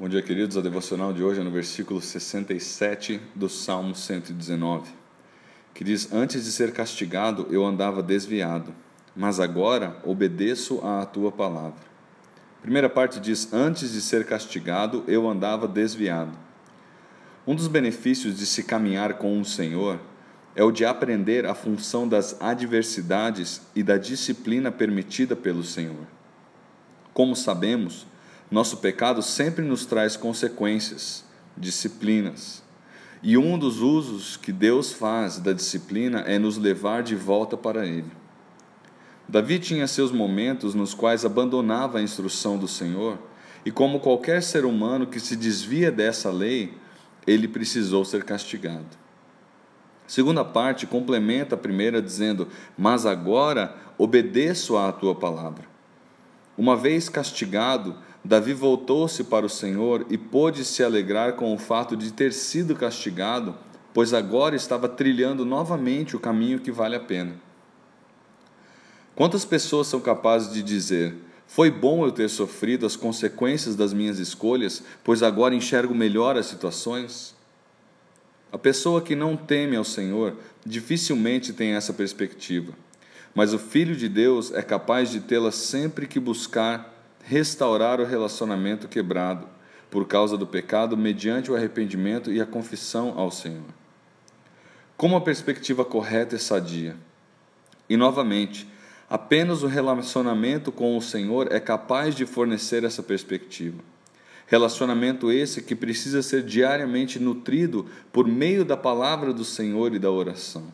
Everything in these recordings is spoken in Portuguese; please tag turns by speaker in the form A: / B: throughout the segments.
A: Bom dia, queridos. A devocional de hoje é no versículo 67 do Salmo 119, que diz: Antes de ser castigado, eu andava desviado, mas agora obedeço à tua palavra. Primeira parte diz: Antes de ser castigado, eu andava desviado. Um dos benefícios de se caminhar com o Senhor é o de aprender a função das adversidades e da disciplina permitida pelo Senhor. Como sabemos, nosso pecado sempre nos traz consequências, disciplinas. E um dos usos que Deus faz da disciplina é nos levar de volta para Ele. Davi tinha seus momentos nos quais abandonava a instrução do Senhor, e como qualquer ser humano que se desvia dessa lei, ele precisou ser castigado. A segunda parte complementa a primeira dizendo: Mas agora obedeço à tua palavra. Uma vez castigado, Davi voltou-se para o Senhor e pôde se alegrar com o fato de ter sido castigado, pois agora estava trilhando novamente o caminho que vale a pena. Quantas pessoas são capazes de dizer: Foi bom eu ter sofrido as consequências das minhas escolhas, pois agora enxergo melhor as situações? A pessoa que não teme ao Senhor dificilmente tem essa perspectiva, mas o Filho de Deus é capaz de tê-la sempre que buscar restaurar o relacionamento quebrado por causa do pecado mediante o arrependimento e a confissão ao Senhor. Como a perspectiva correta e sadia. E novamente, apenas o relacionamento com o Senhor é capaz de fornecer essa perspectiva. Relacionamento esse que precisa ser diariamente nutrido por meio da palavra do Senhor e da oração.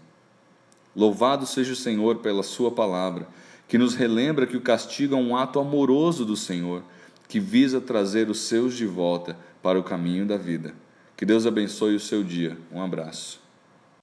A: Louvado seja o Senhor pela Sua palavra que nos relembra que o castigo é um ato amoroso do Senhor, que visa trazer os seus de volta para o caminho da vida. Que Deus abençoe o seu dia. Um abraço.